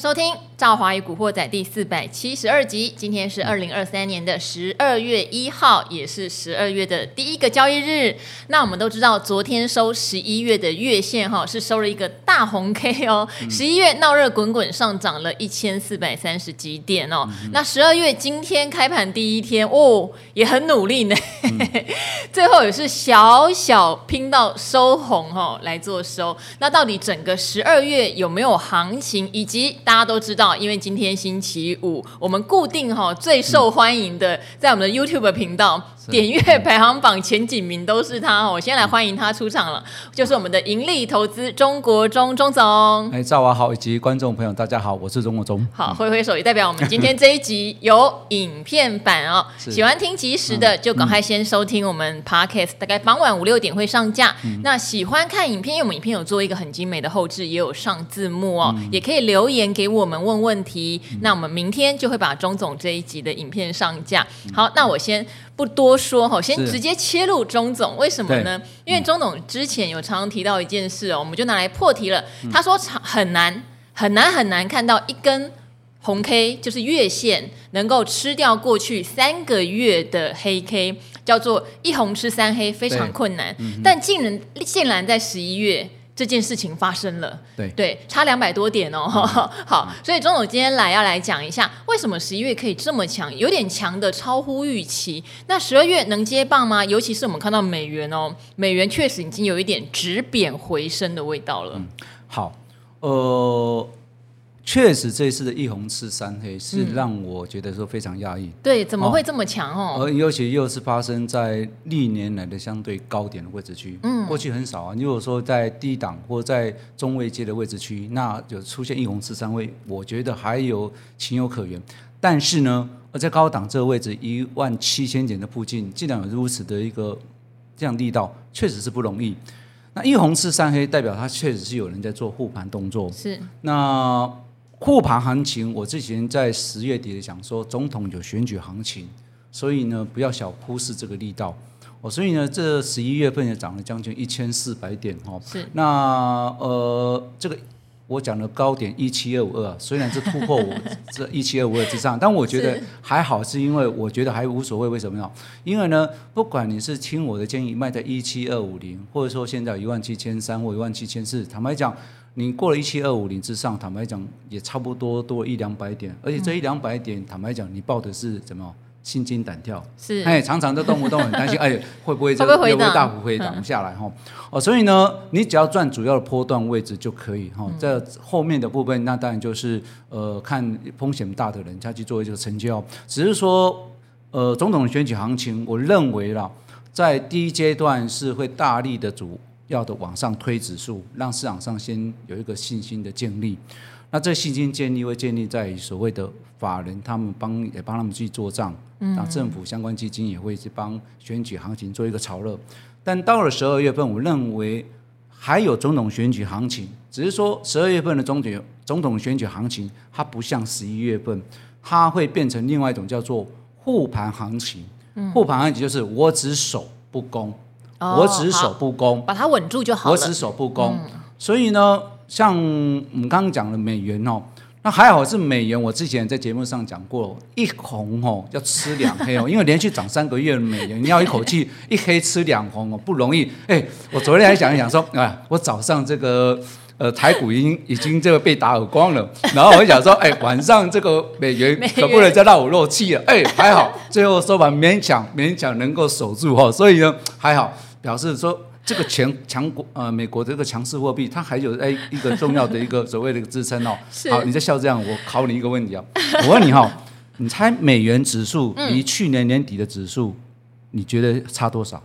收听《赵华与古惑仔》第四百七十二集。今天是二零二三年的十二月一号，也是十二月的第一个交易日。那我们都知道，昨天收十一月的月线哈，是收了一个大红 K 哦。十一月闹热滚滚，上涨了一千四百三十几点哦。那十二月今天开盘第一天哦，也很努力呢，最后也是小小拼到收红哈来做收。那到底整个十二月有没有行情？以及大家都知道，因为今天星期五，我们固定哈最受欢迎的，在我们的 YouTube 频道。点阅排行榜前几名都是他，我先来欢迎他出场了，就是我们的盈利投资中国中钟总。哎，赵娃好，以及观众朋友大家好，我是钟国忠。好，挥挥手也代表我们今天这一集有影片版哦。喜欢听即时的就赶快先收听我们 Podcast，大概傍晚五六点会上架。那喜欢看影片，因为我们影片有做一个很精美的后置，也有上字幕哦，也可以留言给我们问问题。那我们明天就会把钟总这一集的影片上架。好，那我先。不多说哈，先直接切入钟总，为什么呢？因为钟总之前有常常提到一件事哦，我们就拿来破题了。他说很难很难很难看到一根红 K，就是月线能够吃掉过去三个月的黑 K，叫做一红吃三黑，非常困难。但竟然竟然在十一月。这件事情发生了，对对，差两百多点哦。嗯、好，所以钟总今天来要来讲一下，为什么十一月可以这么强，有点强的超乎预期。那十二月能接棒吗？尤其是我们看到美元哦，美元确实已经有一点止贬回升的味道了。嗯、好，呃。确实，这一次的一红吃三黑是让我觉得说非常压抑。嗯、对，怎么会这么强哦？而尤其又是发生在历年来的相对高点的位置区。嗯，过去很少啊。如果说在低档或在中位阶的位置区，那就出现一红吃三黑，我觉得还有情有可原。但是呢，而在高档这个位置一万七千点的附近，竟然有如此的一个这样力道，确实是不容易。那一红吃三黑，代表它确实是有人在做护盘动作。是那。护盘行情，我之前在十月底的讲说，总统有选举行情，所以呢，不要小忽视这个力道。哦，所以呢，这十一月份也涨了将近一千四百点哦。是。那呃，这个我讲的高点一七二五二，虽然是突破我这 一七二五二之上，但我觉得还好，是因为我觉得还无所谓。为什么呢？因为呢，不管你是听我的建议卖在一七二五零，或者说现在一万七千三或一万七千四，坦白讲。你过了一七二五零之上，坦白讲也差不多多一两百点，而且这一两百点，坦白讲你抱的是怎么心惊胆跳？是，哎，常常都 动不动很担心，哎，会不会这个会不会大幅回档下来哈？哦、嗯，所以呢，你只要赚主要的波段位置就可以哈。这、嗯、后面的部分，那当然就是呃，看风险大的人他去做一个成交。只是说，呃，总统选举行情，我认为啦，在第一阶段是会大力的主。要的往上推指数，让市场上先有一个信心的建立。那这信心建立会建立在所谓的法人，他们帮也帮他们去做账，那政府相关基金也会去帮选举行情做一个炒热。但到了十二月份，我认为还有总统选举行情，只是说十二月份的总统总统选举行情，它不像十一月份，它会变成另外一种叫做护盘行情。护盘行情就是我只守不攻。我只守不攻，把它稳住就好了。我只守不攻，嗯、所以呢，像我们刚刚讲的美元哦，那还好是美元。我之前在节目上讲过，一红哦要吃两黑哦，因为连续涨三个月的美元，你要一口气 一黑吃两红哦不容易。哎，我昨天还想一想说，啊，我早上这个。呃，台股已经已经这个被打耳光了，然后我想说，哎，晚上这个美元可不能再让我漏气了，哎，还好，最后收盘勉强勉强能够守住哈，所以呢还好，表示说这个强强国呃美国这个强势货币它还有哎一个重要的一个所谓的一个支撑哦。好，你在笑这样，我考你一个问题啊，我问你哈，你猜美元指数离去年年底的指数，你觉得差多少？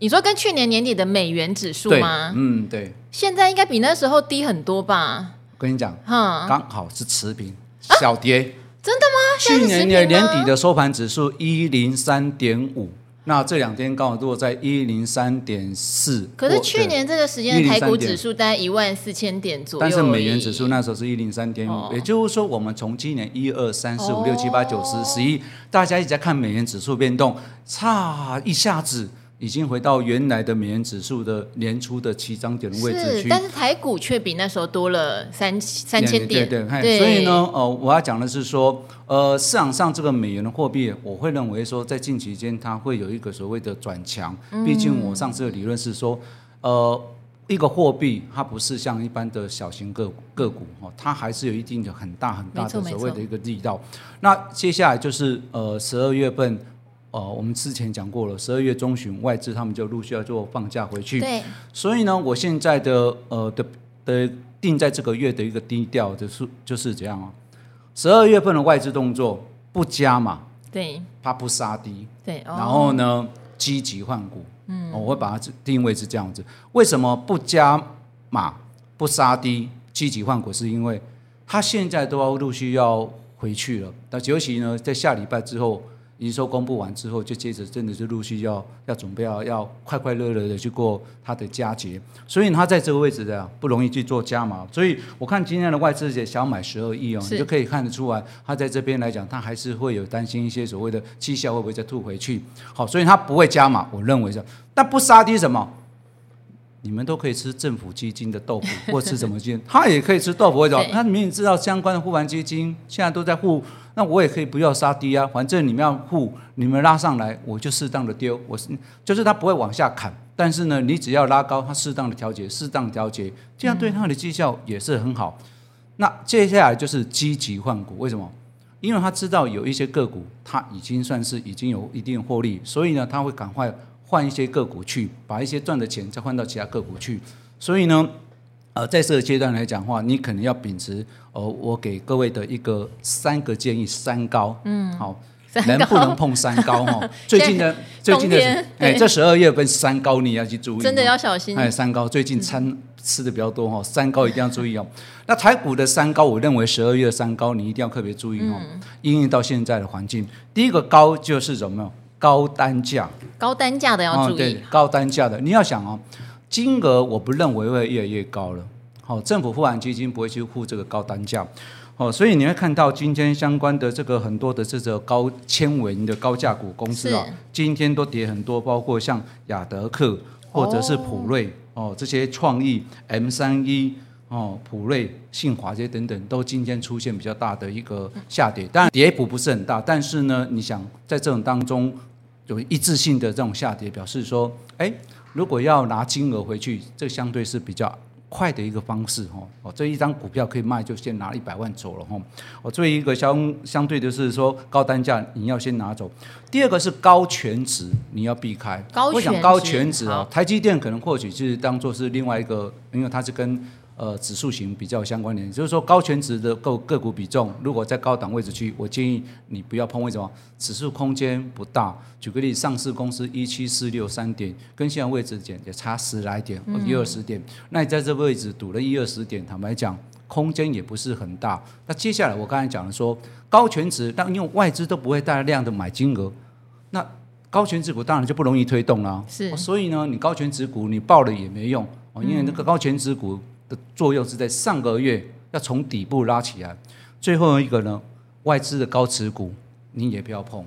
你说跟去年年底的美元指数吗？嗯，对。现在应该比那时候低很多吧？我跟你讲，哈，刚好是持平，小跌。啊、真的吗？去年年年底的收盘指数一零三点五，那这两天刚好落在一零三点四。可是去年这个时间的台股指数大概一万四千点左右，但是美元指数那时候是一零三点五，也就是说，我们从今年一二三四五六七八九十十一，大家一直在看美元指数变动，差一下子。已经回到原来的美元指数的年初的起涨点的位置去，但是台股却比那时候多了三三千点。对对对，所以呢，呃，我要讲的是说，呃，市场上这个美元的货币，我会认为说，在近期间它会有一个所谓的转强。毕竟我上次的理论是说，呃，一个货币它不是像一般的小型个个股哈，它还是有一定的很大很大的所谓的一个力道。那接下来就是呃十二月份。哦、呃，我们之前讲过了，十二月中旬外资他们就陆续要做放假回去。对。所以呢，我现在的呃的的定在这个月的一个低调就是就是这样啊。十二月份的外资动作不加码，对，它不杀低，对。哦、然后呢，积极换股，嗯、哦，我会把它定位是这样子。为什么不加码不杀低，积极换股？是因为它现在都要陆续要回去了。那尤其呢，在下礼拜之后。营收公布完之后，就接着真的是陆续要要准备要要快快乐乐的去过他的佳节，所以他在这个位置的不容易去做加码，所以我看今天的外资也想买十二亿哦，你就可以看得出来，他在这边来讲，他还是会有担心一些所谓的绩效会不会再吐回去，好，所以他不会加码，我认为是，但不杀低什么，你们都可以吃政府基金的豆腐，或吃什么基金，他也可以吃豆腐，为什么？它明明知道相关的护盘基金现在都在护。那我也可以不要杀低啊，反正你们要护，你们拉上来，我就适当的丢，我是就是他不会往下砍，但是呢，你只要拉高，他适当的调节，适当调节，这样对他的绩效也是很好。那接下来就是积极换股，为什么？因为他知道有一些个股，它已经算是已经有一定获利，所以呢，他会赶快换一些个股去，把一些赚的钱再换到其他个股去，所以呢。呃，在这个阶段来讲的话，你可能要秉持呃，我给各位的一个三个建议，三高，嗯，好，能不能碰三高 哈？最近的最近的哎，这十二月份三高你要去注意，真的要小心。哎，三高最近餐吃的比较多哈，三高一定要注意哦。那台股的三高，我认为十二月三高你一定要特别注意哦。因应到现在的环境，第一个高就是什么？高单价，高单价的要注意，对，高单价的。你要想哦。金额我不认为会越来越高了，好，政府护盘基金不会去护这个高单价，哦，所以你会看到今天相关的这个很多的这个高纤维的高价股公司啊，今天都跌很多，包括像亚德克或者是普瑞。哦，这些创意 M 三一哦，普瑞、信华这些等等，都今天出现比较大的一个下跌，当然跌幅不是很大，但是呢，你想在这种当中有一致性的这种下跌，表示说，哎。如果要拿金额回去，这相对是比较快的一个方式哈。哦，这一张股票可以卖，就先拿一百万走了哈。哦，作为一个相相对的是说高单价，你要先拿走。第二个是高全值，你要避开。高权值。我想高全值啊，台积电可能或许就是当做是另外一个，因为它是跟。呃，指数型比较相关联，就是说高权值的个个股比重，如果在高档位置区，我建议你不要碰。为什么？指数空间不大。举个例，上市公司一七四六三点，跟现在位置点也差十来点，一二十点。那你在这个位置赌了一二十点，坦白讲，空间也不是很大。那接下来我刚才讲了说，高权值，但因为外资都不会大量的买金额，那高权值股当然就不容易推动了。是。所以呢，你高权值股你报了也没用哦，因为那个高权值股。的作用是在上个月要从底部拉起来，最后一个呢，外资的高持股你也不要碰，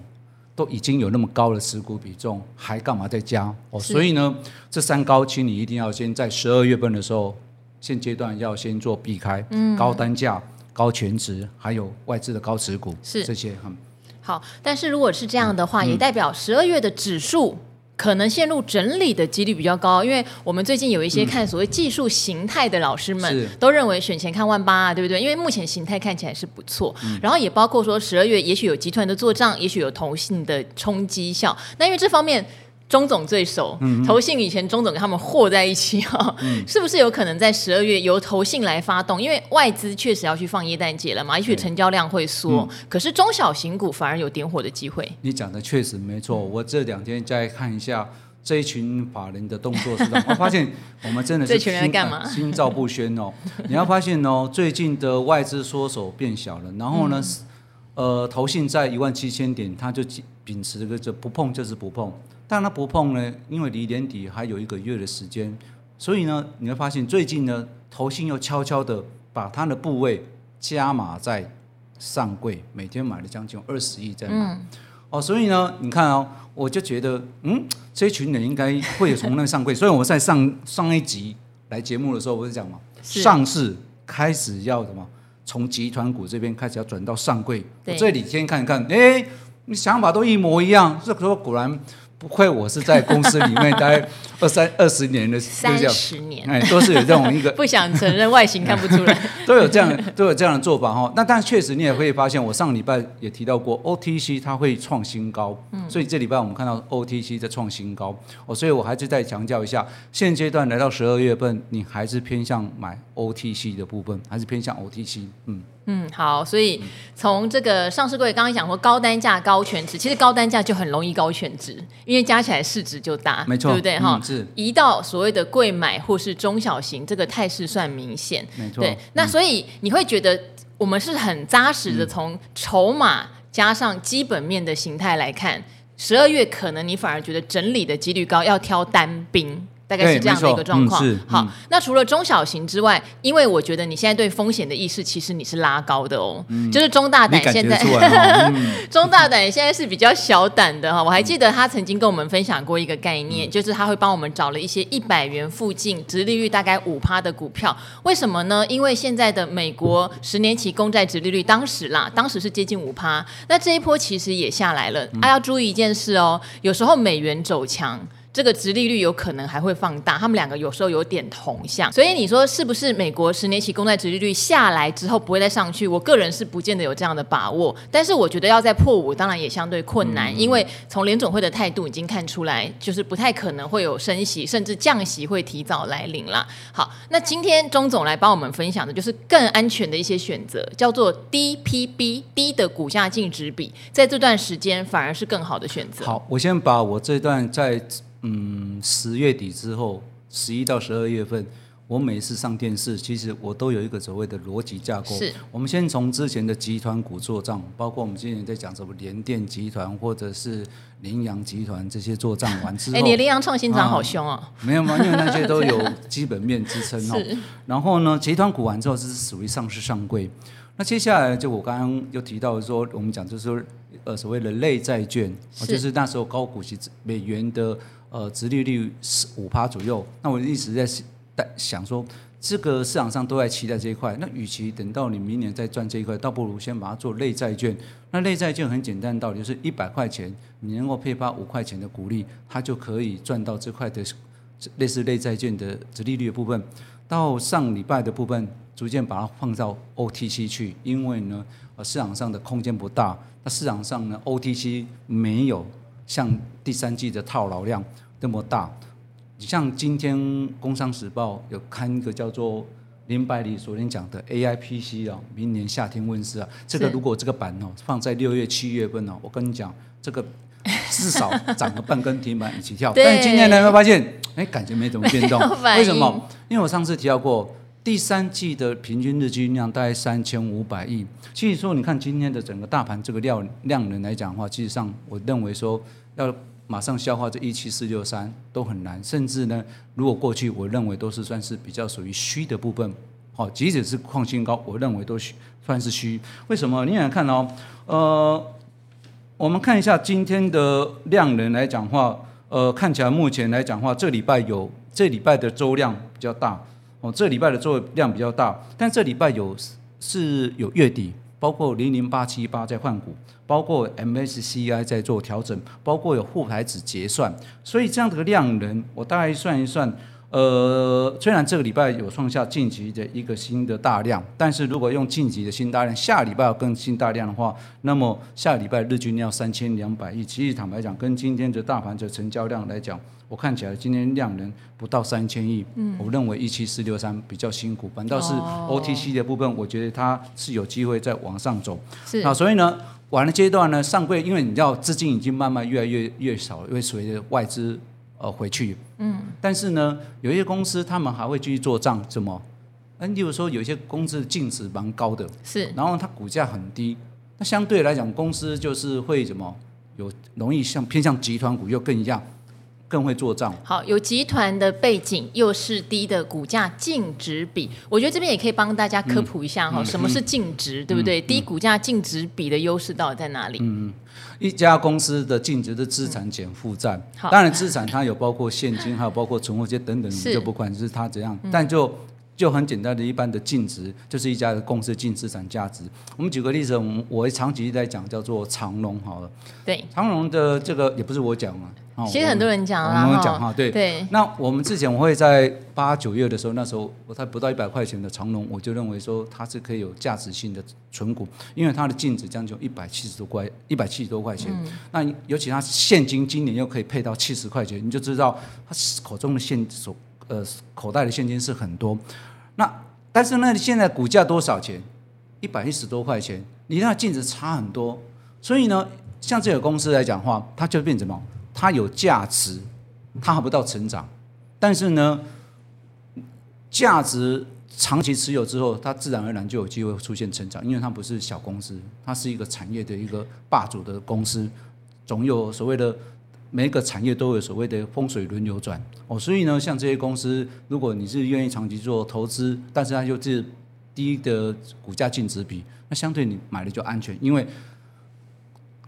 都已经有那么高的持股比重，还干嘛再加？哦，所以呢，这三高，请你一定要先在十二月份的时候，现阶段要先做避开，嗯，高单价、高全值，还有外资的高持股，是这些，嗯，好。但是如果是这样的话，嗯，也代表十二月的指数。可能陷入整理的几率比较高，因为我们最近有一些看所谓技术形态的老师们，都认为选前看万八啊，对不对？因为目前形态看起来是不错，然后也包括说十二月也许有集团的做账，也许有同信的冲击效，那因为这方面。钟总最熟，投信以前钟总跟他们和在一起哈，嗯、是不是有可能在十二月由投信来发动？因为外资确实要去放耶诞节了嘛，也许成交量会缩，嗯、可是中小型股反而有点火的机会。你讲的确实没错，我这两天再看一下这一群法人的动作，是吧？我发现我们真的是心干嘛？心照不宣哦。你要发现哦，最近的外资缩手变小了，然后呢，嗯、呃，投信在一万七千点，他就秉持个这不碰就是不碰。但它不碰呢，因为离年底还有一个月的时间，所以呢，你会发现最近呢，投信又悄悄的把它的部位加码在上柜，每天买了将近二十亿在买。嗯、哦，所以呢，你看哦，我就觉得，嗯，这群人应该会有从那上柜。所以我在上上一集来节目的时候，我是讲嘛，上市开始要什么，从集团股这边开始要转到上柜。我这里先看一看，哎，你想法都一模一样，这时候果然。不愧我是在公司里面待二三二十年的，三十年，哎，都是有这种一个 不想承认外形看不出来，都有这样都有这样的做法哈。那但确实你也可以发现，我上礼拜也提到过，OTC 它会创新高，嗯，所以这礼拜我们看到 OTC 在创新高，哦，所以我还是再强调一下，现阶段来到十二月份，你还是偏向买 OTC 的部分，还是偏向 OTC，嗯。嗯，好，所以从这个上市柜刚刚讲说高单价高权值，其实高单价就很容易高权值，因为加起来市值就大，没错，对不对？哈、嗯，是。移到所谓的贵买或是中小型，这个态势算明显，没错。对，那所以你会觉得我们是很扎实的从筹码加上基本面的形态来看，十二月可能你反而觉得整理的几率高，要挑单兵。大概是这样的一个状况。嗯、好，那除了中小型之外，因为我觉得你现在对风险的意识其实你是拉高的哦。嗯、就是中大胆现在，嗯、中大胆现在是比较小胆的哈。我还记得他曾经跟我们分享过一个概念，嗯、就是他会帮我们找了一些一百元附近殖利率大概五趴的股票。为什么呢？因为现在的美国十年期公债殖利率当时啦，当时是接近五趴，那这一波其实也下来了。啊，要注意一件事哦，有时候美元走强。这个殖利率有可能还会放大，他们两个有时候有点同向，所以你说是不是美国十年期公债殖利率下来之后不会再上去？我个人是不见得有这样的把握，但是我觉得要再破五，当然也相对困难，因为从联总会的态度已经看出来，就是不太可能会有升息，甚至降息会提早来临了。好，那今天钟总来帮我们分享的就是更安全的一些选择，叫做 DPB 低的股价净值比，在这段时间反而是更好的选择。好，我先把我这段在。嗯，十月底之后，十一到十二月份，我每次上电视，其实我都有一个所谓的逻辑架构。是，我们先从之前的集团股做账，包括我们今年在讲什么联电集团或者是羚羊集团这些做账完之后，哎，你的羚羊创新涨好凶哦。啊、没有吗？因为那些都有基本面支撑哦。是然后呢，集团股完之后是属于上市上柜。那接下来就我刚刚又提到说，我们讲就是说，呃，所谓的类债券，就是那时候高股息美元的。呃，殖利率是五趴左右，那我一直在在想说，这个市场上都在期待这一块。那与其等到你明年再赚这一块，倒不如先把它做类债券。那类债券很简单道理，就是一百块钱，你能够配发五块钱的股利，它就可以赚到这块的类似类债券的殖利率的部分。到上礼拜的部分，逐渐把它放到 OTC 去，因为呢，呃，市场上的空间不大。那市场上呢，OTC 没有像第三季的套牢量。那么大，你像今天《工商时报》有看一个叫做林百里昨天讲的 AIPC 啊，明年夏天问世啊。这个如果这个板哦放在六月七月份哦，我跟你讲，这个至少涨个半根停板一起跳。但是今天呢，会发现哎，感觉没怎么变动。为什么？因为我上次提到过，第三季的平均日均量大概三千五百亿。其实说，你看今天的整个大盘这个量量能来讲的话，其实上我认为说要。马上消化这一七四六三都很难，甚至呢，如果过去我认为都是算是比较属于虚的部分，好，即使是创新高，我认为都算是虚。为什么？你想看哦，呃，我们看一下今天的量能来讲话，呃，看起来目前来讲话，这礼拜有这礼拜的周量比较大，哦，这礼拜的做量比较大，但这礼拜有是有月底。包括零零八七八在换股，包括 MSCI 在做调整，包括有沪台子结算，所以这样的量能，我大概算一算，呃，虽然这个礼拜有创下晋级的一个新的大量，但是如果用晋级的新大量，下礼拜要更新大量的话，那么下礼拜日均要三千两百亿，其实坦白讲，跟今天的大盘的成交量来讲。我看起来今天量能不到三千亿，嗯，我认为一七四六三比较辛苦，反倒是 OTC 的部分，我觉得它是有机会再往上走。是，那所以呢，晚的阶段呢，上柜，因为你知道资金已经慢慢越来越越少，因为随着外资呃回去，嗯，但是呢，有一些公司他们还会继续做账，怎么？嗯，例如说有一些公司净值蛮高的，是，然后它股价很低，那相对来讲，公司就是会怎么有容易像偏向集团股又更一样。更会做账。好，有集团的背景，又是低的股价净值比，我觉得这边也可以帮大家科普一下哈，嗯、什么是净值，嗯、对不对？嗯、低股价净值比的优势到底在哪里？嗯，一家公司的净值的资产减负债，嗯、当然资产它有包括现金，还有包括存货这些等等，你就不管是它怎样，嗯、但就。就很简单的一般的净值，就是一家的公司净资产价值。我们举个例子，我们我长期在讲叫做长荣好了。对，长荣的这个也不是我讲啊，其实很多人讲啊，我们讲哈，对对。那我们之前我会在八九月的时候，那时候我才不到一百块钱的长隆，我就认为说它是可以有价值性的存股，因为它的净值将近一百七十多块，一百七十多块钱。嗯、那尤其它现金今年又可以配到七十块钱，你就知道它口中的现手呃口袋的现金是很多。那但是呢，现在股价多少钱？一百一十多块钱，你那净值差很多。所以呢，像这个公司来讲话，它就变什么？它有价值，它还不到成长。但是呢，价值长期持有之后，它自然而然就有机会出现成长，因为它不是小公司，它是一个产业的一个霸主的公司，总有所谓的。每一个产业都有所谓的风水轮流转哦，所以呢，像这些公司，如果你是愿意长期做投资，但是它又是低的股价净值比，那相对你买的就安全，因为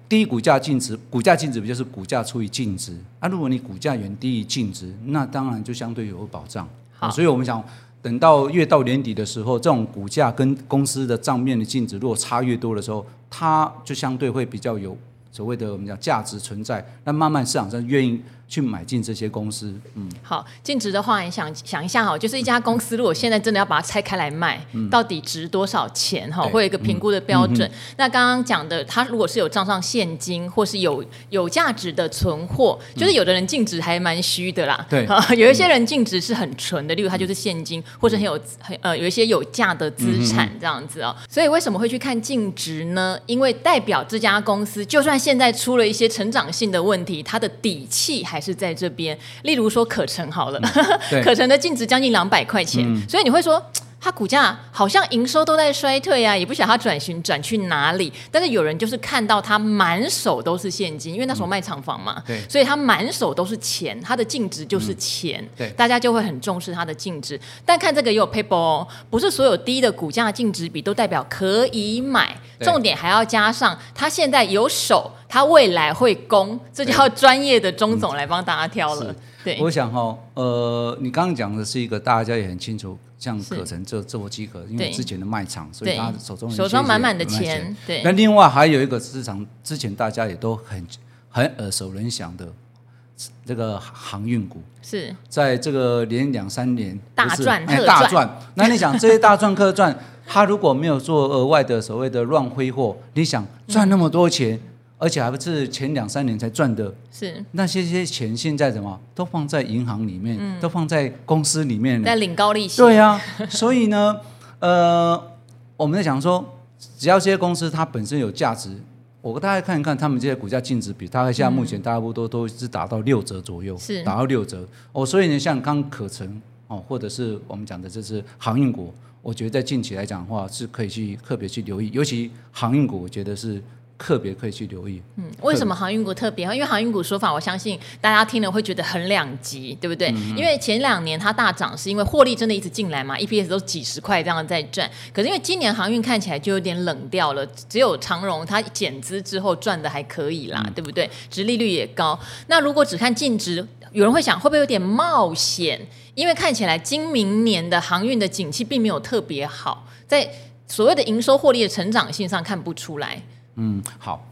低股价净值，股价净值比就是股价除以净值。那、啊、如果你股价远低于净值，那当然就相对有保障。好、哦，所以我们想等到越到年底的时候，这种股价跟公司的账面的净值如果差越多的时候，它就相对会比较有。所谓的我们讲价值存在，那慢慢市场上愿意去买进这些公司，嗯，好，净值的话，你想想一下哈，就是一家公司如果现在真的要把它拆开来卖，嗯、到底值多少钱哈？会有一个评估的标准。那刚刚讲的，它如果是有账上现金，或是有有价值的存货，就是有的人净值还蛮虚的啦，对、嗯，有一些人净值是很纯的，例如它就是现金，或者很有很呃有一些有价的资产这样子哦。所以为什么会去看净值呢？因为代表这家公司就算现在出了一些成长性的问题，它的底气还是在这边，例如说可成好了，嗯、可成的净值将近两百块钱，嗯、所以你会说。它股价好像营收都在衰退啊，也不晓得它转型转去哪里。但是有人就是看到它满手都是现金，因为那时候卖厂房嘛，嗯、对，所以它满手都是钱，它的净值就是钱，嗯、对，大家就会很重视它的净值。但看这个也有 paper 哦，不是所有低的股价净值比都代表可以买，重点还要加上它现在有手，它未来会攻，这就要专业的钟总来帮大家挑了。嗯、对，我想哈、哦，呃，你刚刚讲的是一个大家也很清楚。像可成这这么饥渴，因为之前的卖场，所以他手中手中满满的钱。对，那另外还有一个市场，之前大家也都很很耳熟能详的这个航运股，是。在这个连两三年大赚特赚，那你想这些大赚特赚，他如果没有做额外的所谓的乱挥霍，你想赚那么多钱？而且还不是前两三年才赚的，是那些些钱现在怎么都放在银行里面，嗯、都放在公司里面，在领高利息。对啊，所以呢，呃，我们在讲说，只要这些公司它本身有价值，我大概看一看他们这些股价净值比，大概现在目前大不多都是达到六折左右，是达到六折。哦，所以呢，像刚可成哦，或者是我们讲的这是航运股，我觉得在近期来讲的话，是可以去特别去留意，尤其航运股，我觉得是。特别可以去留意，嗯，为什么航运股特别？因为航运股说法，我相信大家听了会觉得很两极，对不对？嗯、因为前两年它大涨，是因为获利真的一直进来嘛，EPS 都几十块这样在赚。可是因为今年航运看起来就有点冷掉了，只有长荣它减资之后赚的还可以啦，嗯、对不对？殖利率也高。那如果只看净值，有人会想会不会有点冒险？因为看起来今明年的航运的景气并没有特别好，在所谓的营收获利的成长性上看不出来。嗯，好。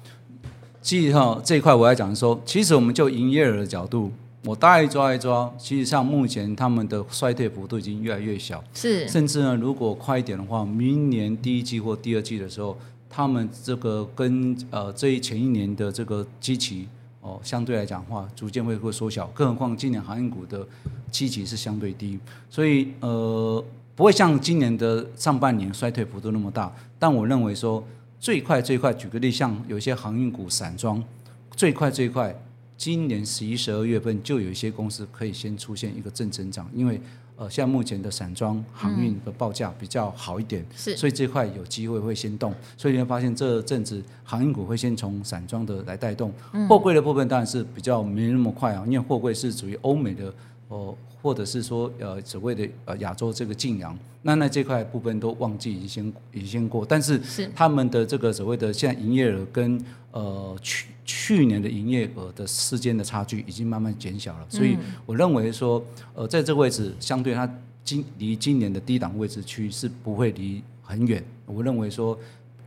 其实哈这一块我要讲说，其实我们就营业额的角度，我大概抓一抓，其实上目前他们的衰退幅度已经越来越小，是。甚至呢，如果快一点的话，明年第一季或第二季的时候，他们这个跟呃这一前一年的这个基期哦，相对来讲的话，逐渐会会缩小。更何况今年航运股的基期是相对低，所以呃不会像今年的上半年衰退幅度那么大。但我认为说。最快最快，举个例，像有一些航运股散装，最快最快，今年十一、十二月份就有一些公司可以先出现一个正增长，因为呃，像目前的散装航运的报价比较好一点，是，所以这块有机会会先动，所以你会发现这阵子航运股会先从散装的来带动，货柜的部分当然是比较没那么快啊，因为货柜是属于欧美的哦。或者是说，呃，所谓的呃亚洲这个晋阳，那那这块部分都忘记已经先已经先过，但是他们的这个所谓的现在营业额跟呃去去年的营业额的时间的差距已经慢慢减小了，所以我认为说，呃，在这个位置相对它今离今年的低档位置区是不会离很远，我认为说，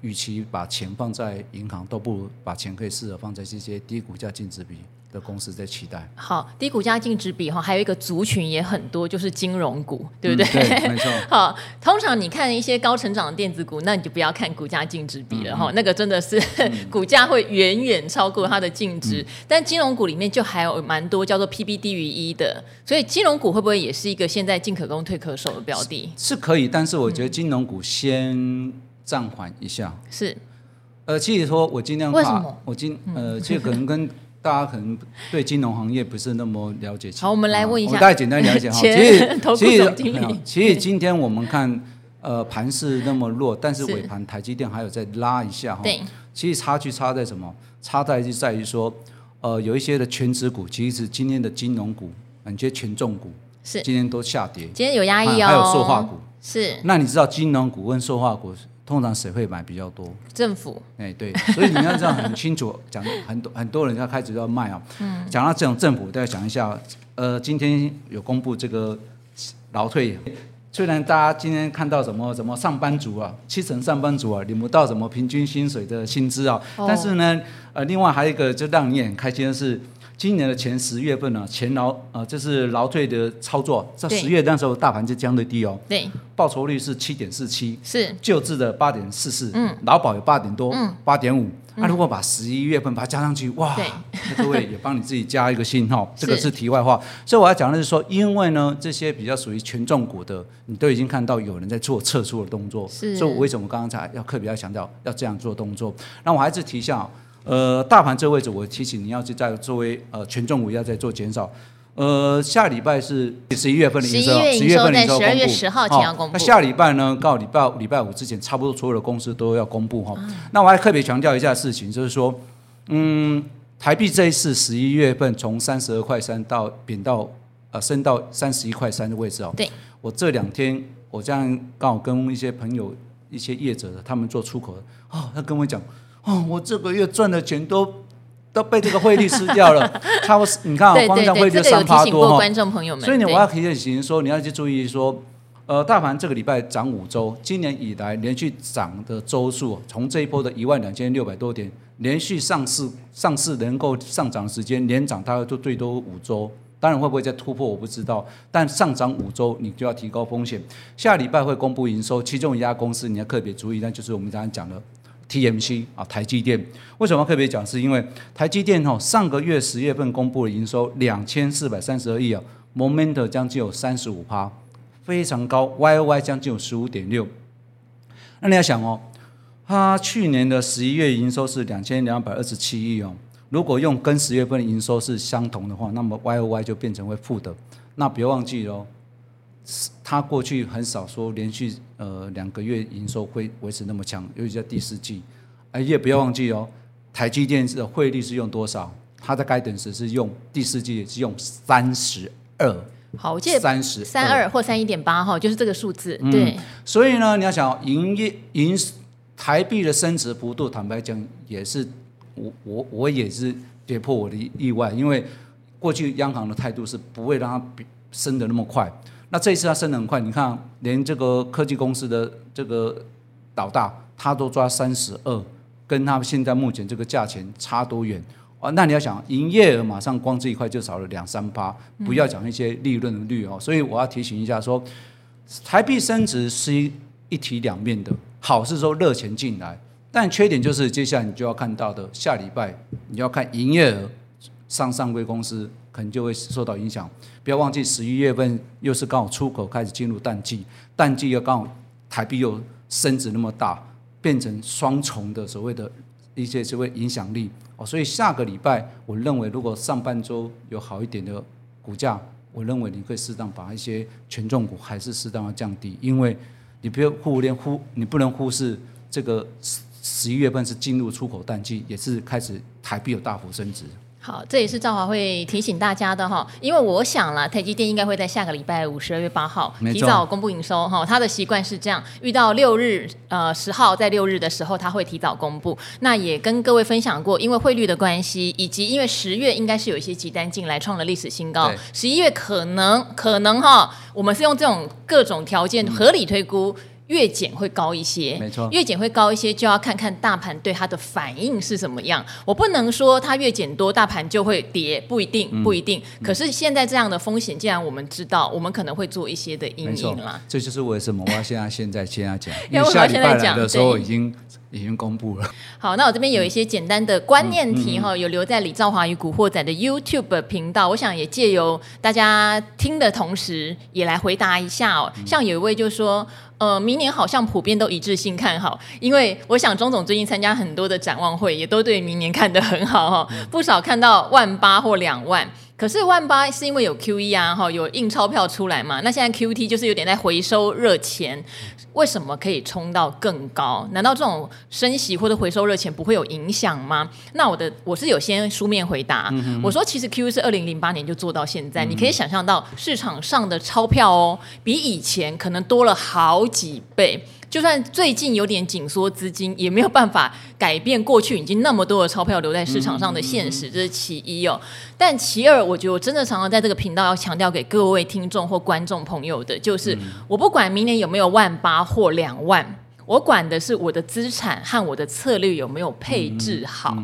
与其把钱放在银行，都不如把钱可以适合放在这些低股价净值比的公司在期待。好，低股价净值比哈，还有一个族群也很多，就是金融股，对不对？嗯、对，没错。好，通常你看一些高成长的电子股，那你就不要看股价净值比了哈、嗯，那个真的是、嗯、股价会远远超过它的净值、嗯。但金融股里面就还有蛮多叫做 PB 低于一的，所以金融股会不会也是一个现在进可攻退可守的标的？是，是可以，但是我觉得金融股先暂缓一下。是，呃，其实说我尽量把我今呃，其实可能跟。大家可能对金融行业不是那么了解。好，我们来问一下。我大概简单了解哈。其实，其实，其实今天我们看，呃，盘势那么弱，但是尾盘台积电还有再拉一下哈。对。其实差距差在什么？差在就在于说，呃，有一些的全值股，其实今天的金融股，一些权重股，是今天都下跌。今天有压抑哦。还有塑化股。是。那你知道金融股跟塑化股？通常谁会买比较多？政府。哎，对，所以你要这样很清楚 讲，很多很多人要开始要卖啊。嗯。讲到这种政府，大家讲一下。呃，今天有公布这个劳退，虽然大家今天看到什么什么上班族啊，七成上班族啊领不到什么平均薪水的薪资啊，哦，但是呢，呃，另外还有一个就让你很开心的是。今年的前十月份呢、啊，前劳呃，这是劳退的操作，在十月那时候大盘就相对低哦，对，报酬率是七点四七，是。救治的八点四四，嗯，劳保有八点多，嗯，八点五，那如果把十一月份把它加上去，哇，各位也帮你自己加一个星号，这个是题外话，所以我要讲的是说，因为呢，这些比较属于权重股的，你都已经看到有人在做撤出的动作，是，所以我为什么刚刚才要特别要强调要这样做动作？那我还是提一下。呃，大盘这个位置，我提醒你要去在作为呃权重股要再做减少。呃，下礼拜是十一月份的营收，十一月份的营收在十二月十号前要公布。那下礼拜呢，到礼拜礼拜五之前，差不多所有的公司都要公布哈、嗯。那我还特别强调一下事情，就是说，嗯，台币这一次十一月份从三十二块三到贬到呃升到三十一块三的位置哦。对。我这两天我这样刚好跟一些朋友、一些业者的，他们做出口的，哦，他跟我讲。哦，我这个月赚的钱都都被这个汇率吃掉了。差不多，你看啊，光这汇率三趴多哈。所以呢，我要提醒说，你要去注意说，呃，大盘这个礼拜涨五周，今年以来连续涨的周数，从这一波的一万两千六百多点，连续上市上市能够上涨时间，连涨大概就最多五周。当然会不会再突破我不知道，但上涨五周你就要提高风险。下礼拜会公布营收，其中一家公司你要特别注意，那就是我们刚刚讲的。TMC 啊，台积电为什么特别讲？是因为台积电哈上个月十月份公布的营收两千四百三十二亿啊，momentum 将近有三十五趴，非常高，YOY 将近有十五点六。那你要想哦，它去年的十一月营收是两千两百二十七亿哦，如果用跟十月份的营收是相同的话，那么 YOY 就变成为负的。那别忘记哦。他过去很少说连续呃两个月营收会维持那么强，尤其在第四季。哎，也不要忘记哦，台积电的汇率是用多少？它的 guidance 是用第四季是用三十二。好，我记得三十三二或三一点八哈，就是这个数字。对。嗯、所以呢，你要想营业营台币的升值幅度，坦白讲也是我我我也是跌破我的意外，因为过去央行的态度是不会让它比升得那么快。那这一次它升得很快，你看，连这个科技公司的这个老大，他都抓三十二，跟他们现在目前这个价钱差多远啊？那你要想，营业额马上光这一块就少了两三趴，不要讲一些利润率哦。所以我要提醒一下说，台币升值是一一体两面的，好是说热钱进来，但缺点就是接下来你就要看到的，下礼拜你要看营业额上上柜公司。可能就会受到影响。不要忘记，十一月份又是刚好出口开始进入淡季，淡季又刚好台币又升值那么大，变成双重的所谓的一些所谓影响力哦。所以下个礼拜，我认为如果上半周有好一点的股价，我认为你可以适当把一些权重股还是适当的降低，因为你不要忽略忽，你不能忽视这个十十一月份是进入出口淡季，也是开始台币有大幅升值。好，这也是赵华会提醒大家的哈，因为我想了，台积电应该会在下个礼拜五，十二月八号提早公布营收哈。他的习惯是这样，遇到六日，呃，十号在六日的时候，他会提早公布。那也跟各位分享过，因为汇率的关系，以及因为十月应该是有一些急单进来创了历史新高，十一月可能可能哈，我们是用这种各种条件合理推估。嗯月减会高一些，没错，月减会高一些，就要看看大盘对它的反应是怎么样。我不能说它月减多，大盘就会跌，不一定，不一定。嗯、可是现在这样的风险，既然我们知道，我们可能会做一些的因应啦。这就是为什么我要现在现在现在讲，因为下礼拜来的时候已经已经公布了。好，那我这边有一些简单的观念题哈，有留在李兆华与古惑仔的 YouTube 频道，我想也借由大家听的同时，也来回答一下哦。像有一位就说。呃，明年好像普遍都一致性看好，因为我想钟总最近参加很多的展望会，也都对明年看得很好哈，不少看到万八或两万。可是万八是因为有 QE 啊，哈，有印钞票出来嘛。那现在 QT 就是有点在回收热钱，为什么可以冲到更高？难道这种升息或者回收热钱不会有影响吗？那我的我是有先书面回答，嗯、我说其实 QE 是二零零八年就做到现在，嗯、你可以想象到市场上的钞票哦，比以前可能多了好几倍。就算最近有点紧缩资金，也没有办法改变过去已经那么多的钞票留在市场上的现实，这是其一哦。但其二，我觉得我真的常常在这个频道要强调给各位听众或观众朋友的，就是我不管明年有没有万八或两万，我管的是我的资产和我的策略有没有配置好。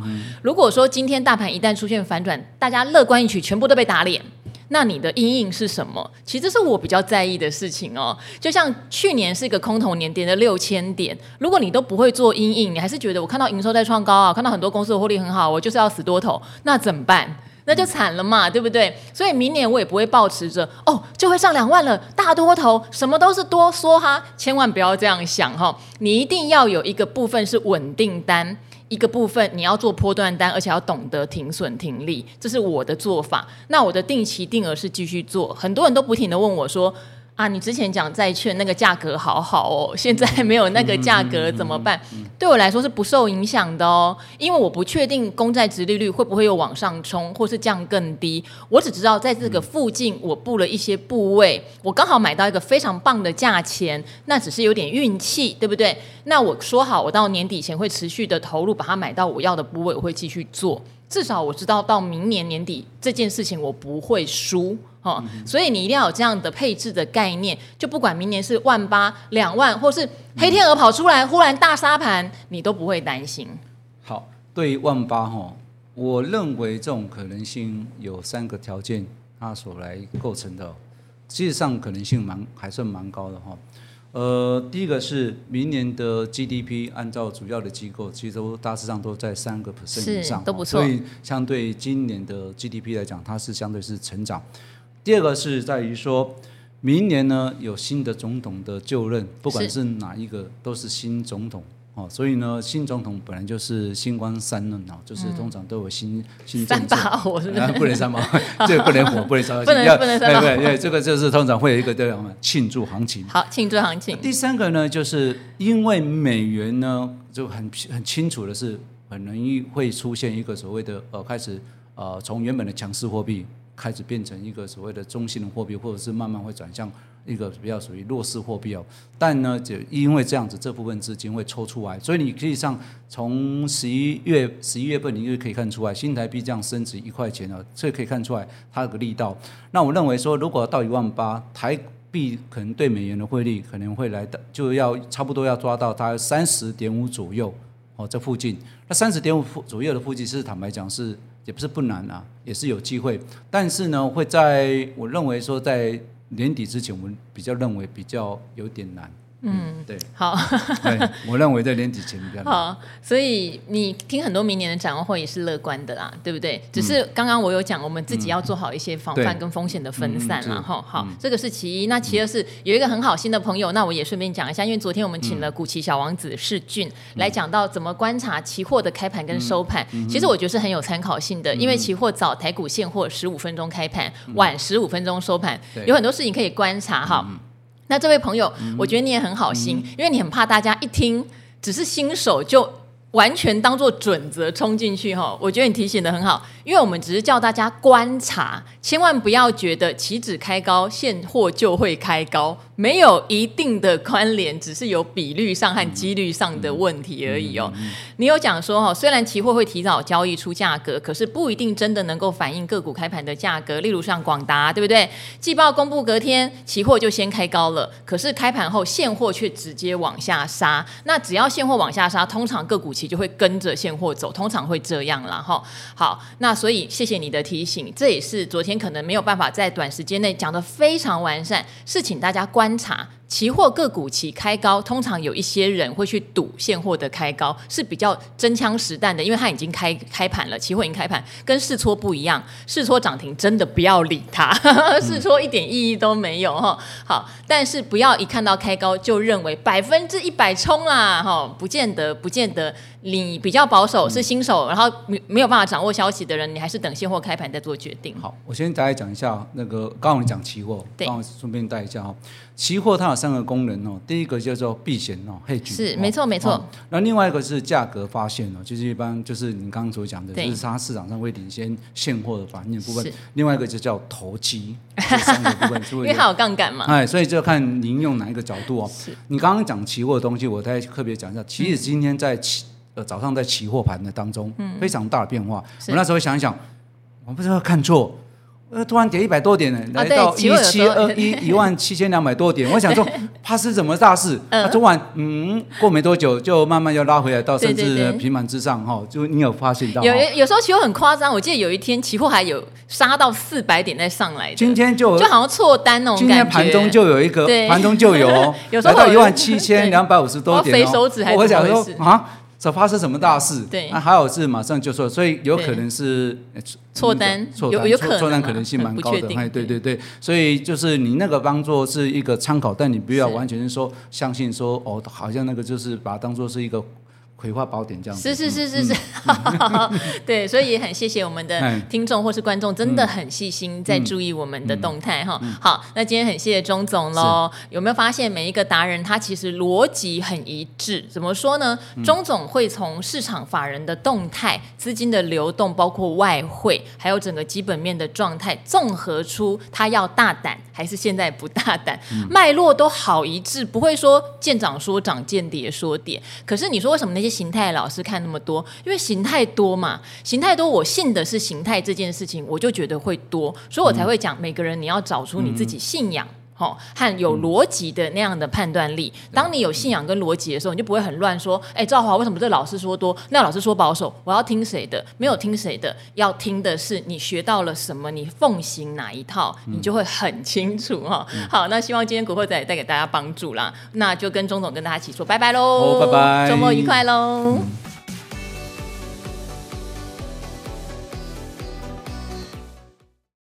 如果说今天大盘一旦出现反转，大家乐观一曲，全部都被打脸。那你的阴影是什么？其实是我比较在意的事情哦。就像去年是一个空头年，跌了六千点。如果你都不会做阴影，你还是觉得我看到营收在创高啊，看到很多公司的获利很好，我就是要死多头，那怎么办？那就惨了嘛，对不对？所以明年我也不会抱持着哦，就会上两万了，大多头，什么都是多说哈，千万不要这样想哈。你一定要有一个部分是稳定单。一个部分你要做波段单，而且要懂得停损停利，这是我的做法。那我的定期定额是继续做。很多人都不停的问我说。啊，你之前讲债券那个价格好好哦，现在没有那个价格怎么办？对我来说是不受影响的哦，因为我不确定公债殖利率会不会又往上冲，或是降更低。我只知道在这个附近我布了一些部位，我刚好买到一个非常棒的价钱，那只是有点运气，对不对？那我说好，我到年底前会持续的投入，把它买到我要的部位，我会继续做。至少我知道到明年年底这件事情我不会输，哦，所以你一定要有这样的配置的概念，就不管明年是万八、两万，或是黑天鹅跑出来忽然大杀盘，你都不会担心。好，对于万八哈，我认为这种可能性有三个条件，它所来构成的，事实上可能性蛮还算蛮高的哈。呃，第一个是明年的 GDP，按照主要的机构，其实都大致上都在三个 percent 以上，都不错。所以相对今年的 GDP 来讲，它是相对是成长。第二个是在于说，明年呢有新的总统的就任，不管是哪一个，是都是新总统。哦，所以呢，新总统本来就是新官三任哦，就是通常都有新、嗯、新政策。三把火是不是？啊、不能三把火，这个不能火，不能烧。不能不能三把火。对对对，这个就是通常会有一个叫什么庆祝行情。好，庆祝行情。第三个呢，就是因为美元呢就很很清楚的是，很容易会出现一个所谓的呃开始呃从原本的强势货币开始变成一个所谓的中性的货币，或者是慢慢会转向。一个比较属于弱势货币哦，但呢，就因为这样子，这部分资金会抽出来，所以你可以上从十一月十一月份，你就可以看出来，新台币这样升值一块钱了，这可以看出来它有个力道。那我认为说，如果到一万八，台币可能对美元的汇率可能会来到，就要差不多要抓到它三十点五左右哦，这附近。那三十点五左右的附近，是坦白讲是也不是不难啊，也是有机会，但是呢，会在我认为说在。年底之前，我们比较认为比较有点难。嗯，对，好，对，我认为在年底前比较好，所以你听很多明年的展望会也是乐观的啦，对不对？只是刚刚我有讲，我们自己要做好一些防范跟风险的分散啦。哈、嗯，好，这个是其一。那其二是有一个很好心的朋友，那我也顺便讲一下，因为昨天我们请了股期小王子世俊来讲到怎么观察期货的开盘跟收盘，其实我觉得是很有参考性的，因为期货早台股现货十五分钟开盘，晚十五分钟收盘，有很多事情可以观察哈。那这位朋友，我觉得你也很好心，因为你很怕大家一听只是新手就完全当做准则冲进去哈。我觉得你提醒的很好，因为我们只是叫大家观察，千万不要觉得期指开高，现货就会开高。没有一定的关联，只是有比率上和几率上的问题而已哦。你有讲说哈，虽然期货会提早交易出价格，可是不一定真的能够反映个股开盘的价格。例如像广达，对不对？季报公布隔天，期货就先开高了，可是开盘后现货却直接往下杀。那只要现货往下杀，通常个股期就会跟着现货走，通常会这样啦哈。好，那所以谢谢你的提醒，这也是昨天可能没有办法在短时间内讲的非常完善，是请大家关。观察期货个股期开高，通常有一些人会去赌现货的开高，是比较真枪实弹的，因为它已经开开盘了，期货已经开盘，跟试错不一样。试错涨停真的不要理它，试错一点意义都没有哈。好，但是不要一看到开高就认为百分之一百冲啦哈，不见得，不见得。你比较保守，是新手，然后没没有办法掌握消息的人，你还是等现货开盘再做决定。好，我先大概讲一下那个，刚刚你讲期货，刚好顺便带一下哈。期货它有三个功能哦，第一个叫做避险哦，hedge 是没错没错。那另外一个是价格发现哦，就是一般就是你刚刚所讲的，就是它市场上会领先现货的反应的部分。另外一个就叫投机，这三个部分，因为它有杠杆嘛。哎，所以就看您用哪一个角度哦。你刚刚讲期货的东西，我再特别讲一下。其实今天在期呃，早上在期货盘的当中，非常大的变化。我那时候想一想，我不知道看错，呃，突然跌一百多点呢，来到一七二一 一万七千两百多点。我想说，怕是什么大事？那昨晚嗯，过没多久就慢慢又拉回来，到甚至平盘之上哈。就你有发现到？有有时候期货很夸张，我记得有一天期货还有杀到四百点再上来。今天就就好像错单哦。今天盘中就有一个，盘中就有，来到一万七千两百五十多点哦。我想说啊。这发生什么大事？对，那还有是马上就说，所以有可能是错单，错有有可能错单可能性蛮高的。哎，对对对，所以就是你那个当做是一个参考，但你不要完全是说相信说哦，好像那个就是把它当做是一个。葵花宝典这样子，是是是是是，嗯、对，所以也很谢谢我们的听众或是观众，真的很细心在注意我们的动态哈。好，那今天很谢谢钟总喽。有没有发现每一个达人他其实逻辑很一致？怎么说呢？钟总会从市场法人的动态、资金的流动，包括外汇，还有整个基本面的状态，综合出他要大胆还是现在不大胆，脉络都好一致，不会说见涨说涨，见跌说跌。可是你说为什么那些？形态老师看那么多，因为形态多嘛，形态多，我信的是形态这件事情，我就觉得会多，所以我才会讲每个人你要找出你自己信仰。嗯哦，和有逻辑的那样的判断力。当你有信仰跟逻辑的时候，你就不会很乱说。哎，赵华，为什么这老师说多，那老师说保守？我要听谁的？没有听谁的，要听的是你学到了什么，你奉行哪一套，你就会很清楚哈。好，那希望今天古惑仔也带给大家帮助啦。那就跟钟总跟大家一起说拜拜喽，拜拜，周末愉快喽。